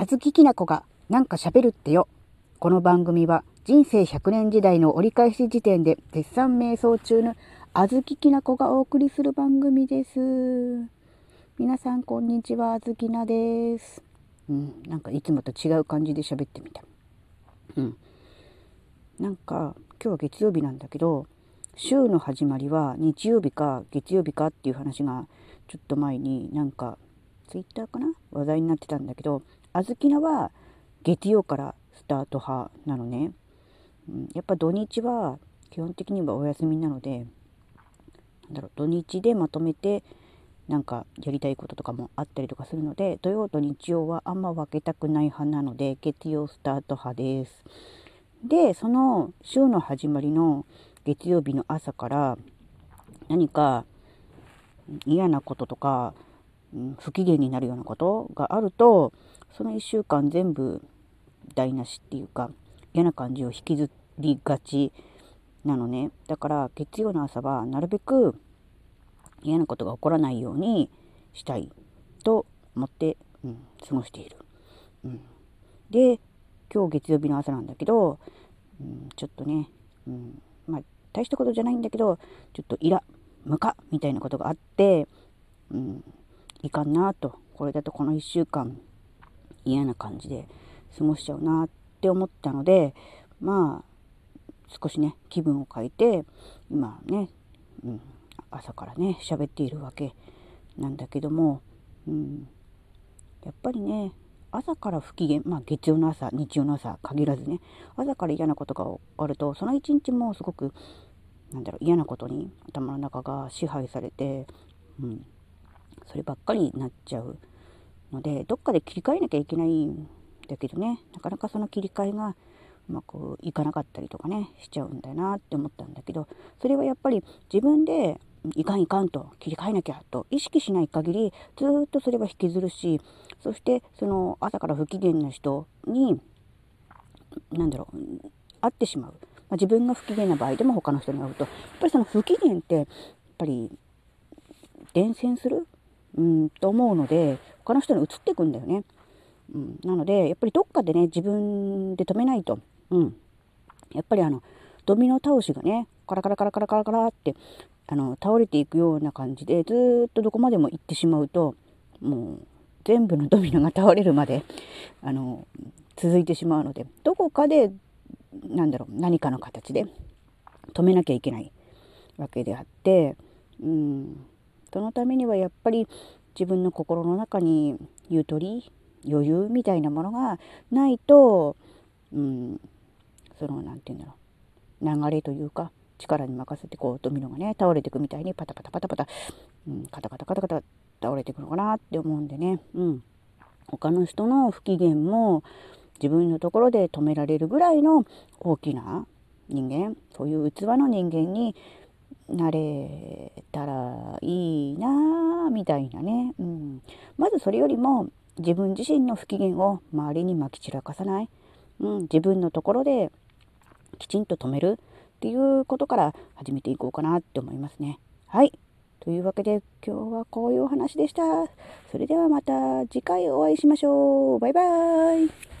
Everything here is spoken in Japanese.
あずききなこがなんか喋るってよ。この番組は人生100年時代の折り返し時点で絶賛瞑想中のあずききなこがお送りする番組です。皆さんこんにちは、あずきなです。うん、なんかいつもと違う感じで喋ってみた。うん。なんか今日は月曜日なんだけど、週の始まりは日曜日か月曜日かっていう話がちょっと前になんかツイッターかな？話題になってたんだけど小豆菜は月曜からスタート派なのね、うん、やっぱ土日は基本的にはお休みなのでなんだろう土日でまとめてなんかやりたいこととかもあったりとかするので土曜と日曜はあんま分けたくない派なので月曜スタート派です。でその週の始まりの月曜日の朝から何か嫌なこととか不機嫌になるようなことがあるとその1週間全部台無しっていうか嫌な感じを引きずりがちなのねだから月曜の朝はなるべく嫌なことが起こらないようにしたいと思って、うん、過ごしている。うん、で今日月曜日の朝なんだけど、うん、ちょっとね、うん、まあ大したことじゃないんだけどちょっとイラムカみたいなことがあって、うん、いかんなと。これだとこの1週間嫌な感じで過ごしちゃうなって思ったのでまあ少しね気分を変えて今ね、うん、朝からね喋っているわけなんだけども、うん、やっぱりね朝から不機嫌まあ月曜の朝日曜の朝限らずね朝から嫌なことがあるとその一日もすごくなんだろう嫌なことに頭の中が支配されて、うん、そればっかりになっちゃうのでどっかで切り替えなきゃいけないんだけどね。なかなかその切り替えがうまくいかなかったりとかねしちゃうんだなって思ったんだけどそれはやっぱり自分でいかんいかんと切り替えなきゃと意識しない限りずっとそれは引きずるしそしてその朝から不機嫌な人に何だろう会ってしまう、まあ、自分が不機嫌な場合でも他の人に会うと。やっぱりその不機嫌ってやっぱり伝染するうん、と思うので他の人に移っていくんだよね。うん、なのでやっぱりどっかでね自分で止めないと、うん、やっぱりあのドミノ倒しがねカラカラカラカラカラカラってあの倒れていくような感じでずっとどこまでも行ってしまうともう全部のドミノが倒れるまであの続いてしまうのでどこかでなんだろう何かの形で止めなきゃいけないわけであって、うん、そのためにはやっぱり自分の心の中にゆとり余裕みたいなものがないと、うん、その何て言うんだろう流れというか力に任せてこうドミノがね倒れていくみたいにパタパタパタパタ、うん、カタカタカタカタ倒れていくのかなって思うんでね、うん、他の人の不機嫌も自分のところで止められるぐらいの大きな人間そういう器の人間になれたらいいなみたいなね、うん、まずそれよりも自分自身の不機嫌を周りにまき散らかさない、うん、自分のところできちんと止めるっていうことから始めていこうかなって思いますね。はい。というわけで今日はこういうお話でした。それではまた次回お会いしましょう。バイバーイ。